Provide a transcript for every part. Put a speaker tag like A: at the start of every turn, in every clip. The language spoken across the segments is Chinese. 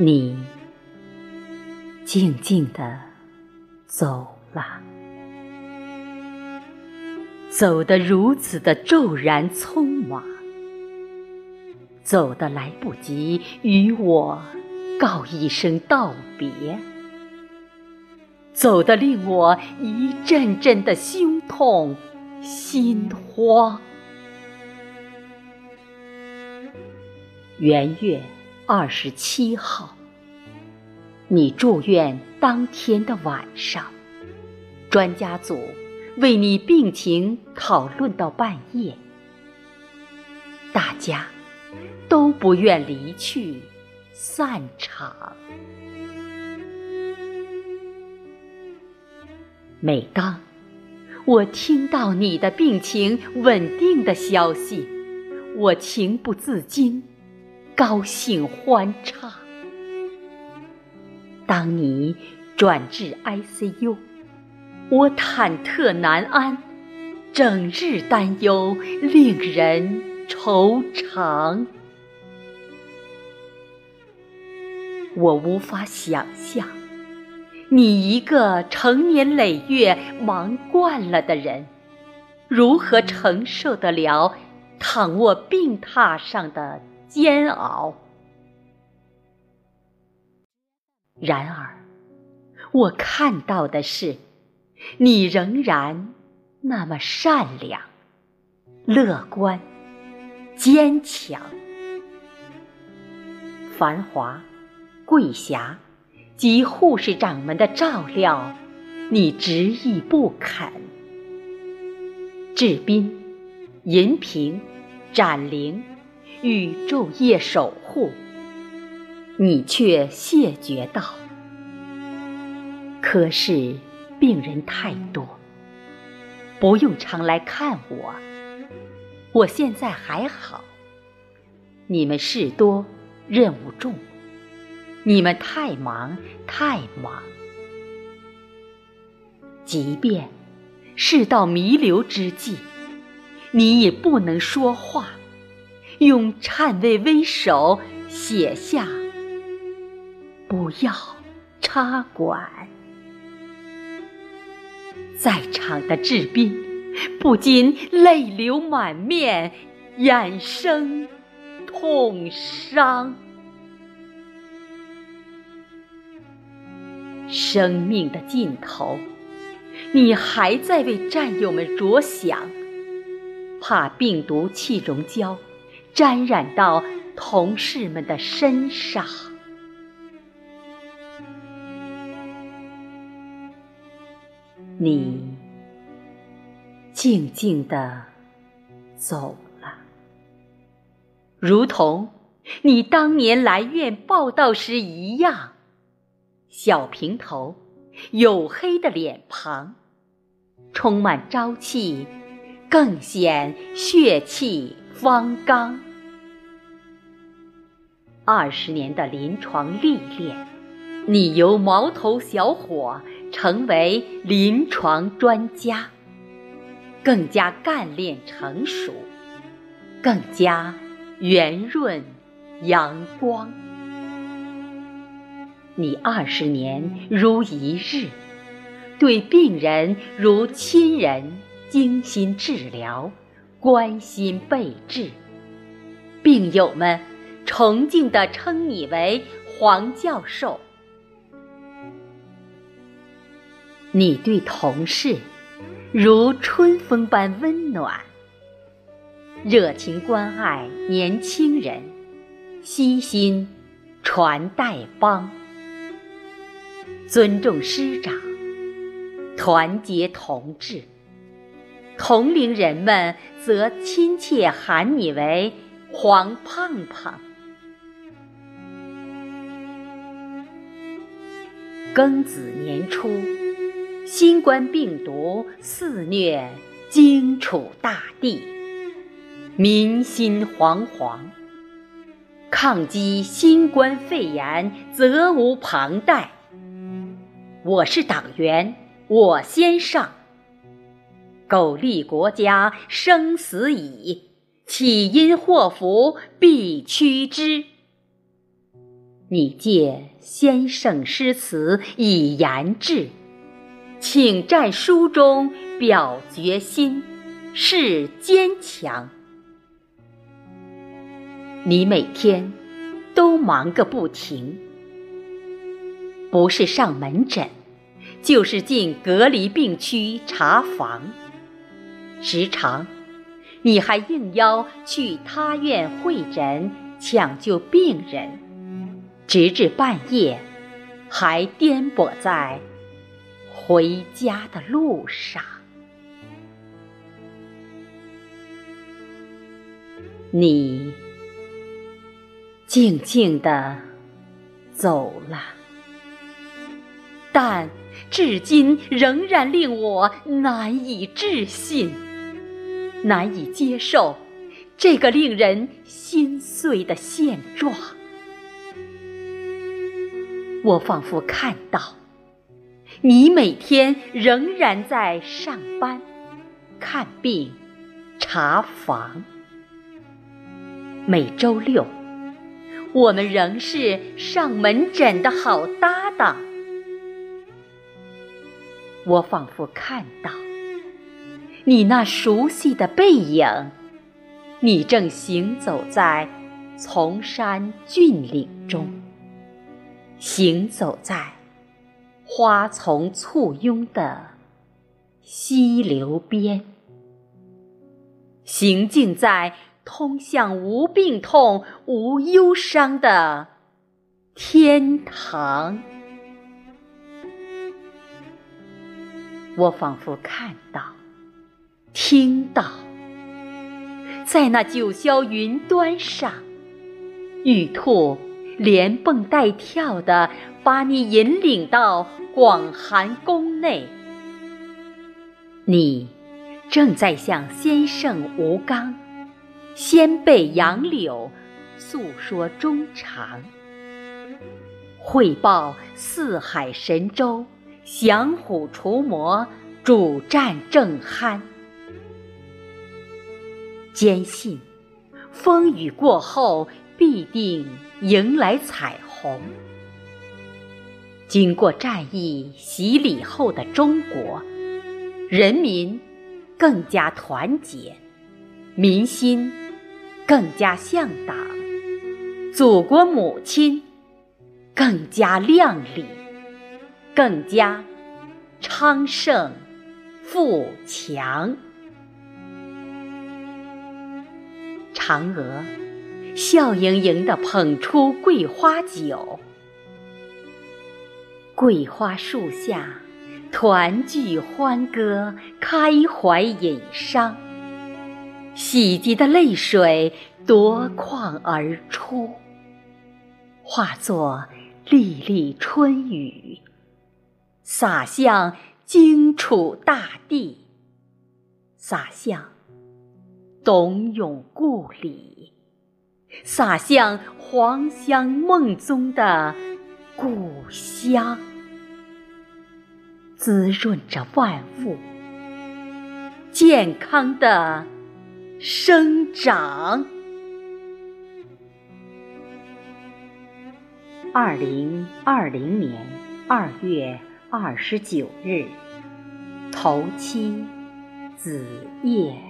A: 你静静地走了，走得如此的骤然匆忙，走得来不及与我告一声道别，走得令我一阵阵的胸痛心慌。元月。二十七号，你住院当天的晚上，专家组为你病情讨论到半夜，大家都不愿离去，散场。每当我听到你的病情稳定的消息，我情不自禁。高兴欢畅。当你转至 ICU，我忐忑难安，整日担忧，令人惆怅。我无法想象，你一个成年累月忙惯了的人，如何承受得了躺卧病榻上的？煎熬。然而，我看到的是，你仍然那么善良、乐观、坚强。繁华、桂霞及护士长们的照料，你执意不肯。志斌、银萍、展玲。欲昼夜守护，你却谢绝道：“可是病人太多，不用常来看我。我现在还好。你们事多，任务重，你们太忙太忙。即便事到弥留之际，你也不能说话。”用颤巍巍手写下“不要插管”。在场的志斌不禁泪流满面，眼生痛伤。生命的尽头，你还在为战友们着想，怕病毒气溶胶。沾染到同事们的身上，你静静地走了，如同你当年来院报道时一样，小平头，黝黑的脸庞，充满朝气，更显血气方刚。二十年的临床历练，你由毛头小伙成为临床专家，更加干练成熟，更加圆润阳光。你二十年如一日，对病人如亲人，精心治疗，关心备至，病友们。崇敬地称你为黄教授。你对同事如春风般温暖，热情关爱年轻人，悉心传代帮，尊重师长，团结同志。同龄人们则亲切喊你为黄胖胖。庚子年初，新冠病毒肆虐荆楚大地，民心惶惶。抗击新冠肺炎责无旁贷。我是党员，我先上。苟利国家生死以，岂因祸福避趋之。你借先生诗词以言志，请战书中表决心，是坚强。你每天都忙个不停，不是上门诊，就是进隔离病区查房，时常你还应邀去他院会诊抢救病人，直至半夜，还颠簸在回家的路上。你。静静地走了，但至今仍然令我难以置信、难以接受这个令人心碎的现状。我仿佛看到你每天仍然在上班、看病、查房，每周六。我们仍是上门诊的好搭档。我仿佛看到你那熟悉的背影，你正行走在丛山峻岭中，行走在花丛簇拥的溪流边，行进在。通向无病痛、无忧伤的天堂。我仿佛看到、听到，在那九霄云端上，玉兔连蹦带跳的把你引领到广寒宫内。你正在向先圣吴刚。先辈杨柳诉说衷肠，汇报四海神州，降虎除魔，主战正酣。坚信风雨过后必定迎来彩虹。经过战役洗礼后的中国，人民更加团结，民心。更加向党，祖国母亲更加亮丽，更加昌盛富强。嫦娥笑盈盈地捧出桂花酒，桂花树下团聚欢歌，开怀饮觞。喜极的泪水夺眶而出，化作粒粒春雨，洒向荆楚大地，洒向董永故里，洒向黄香梦中的故乡，滋润着万物健康的。生长。二零二零年二月二十九日，头七子夜。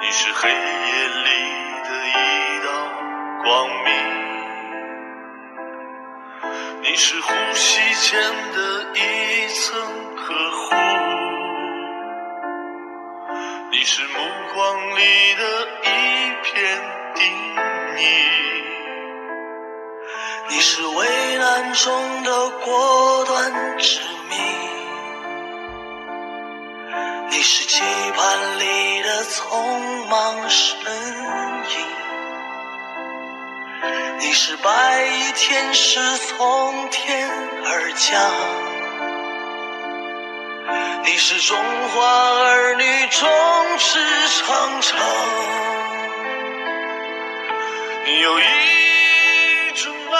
B: 你是黑夜里的一道。光明，你是呼吸间的一层呵护，你是目光里的一片定义，你是危难中的果断执迷，你是期盼里匆忙身影。你是白衣天使从天而降，你是中华儿女众志成城。有一种爱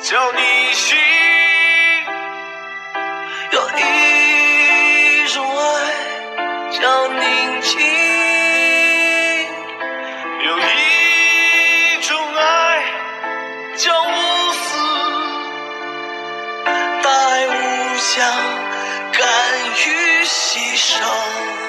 B: 叫逆行，情有一种爱叫无私大爱无疆敢于牺牲。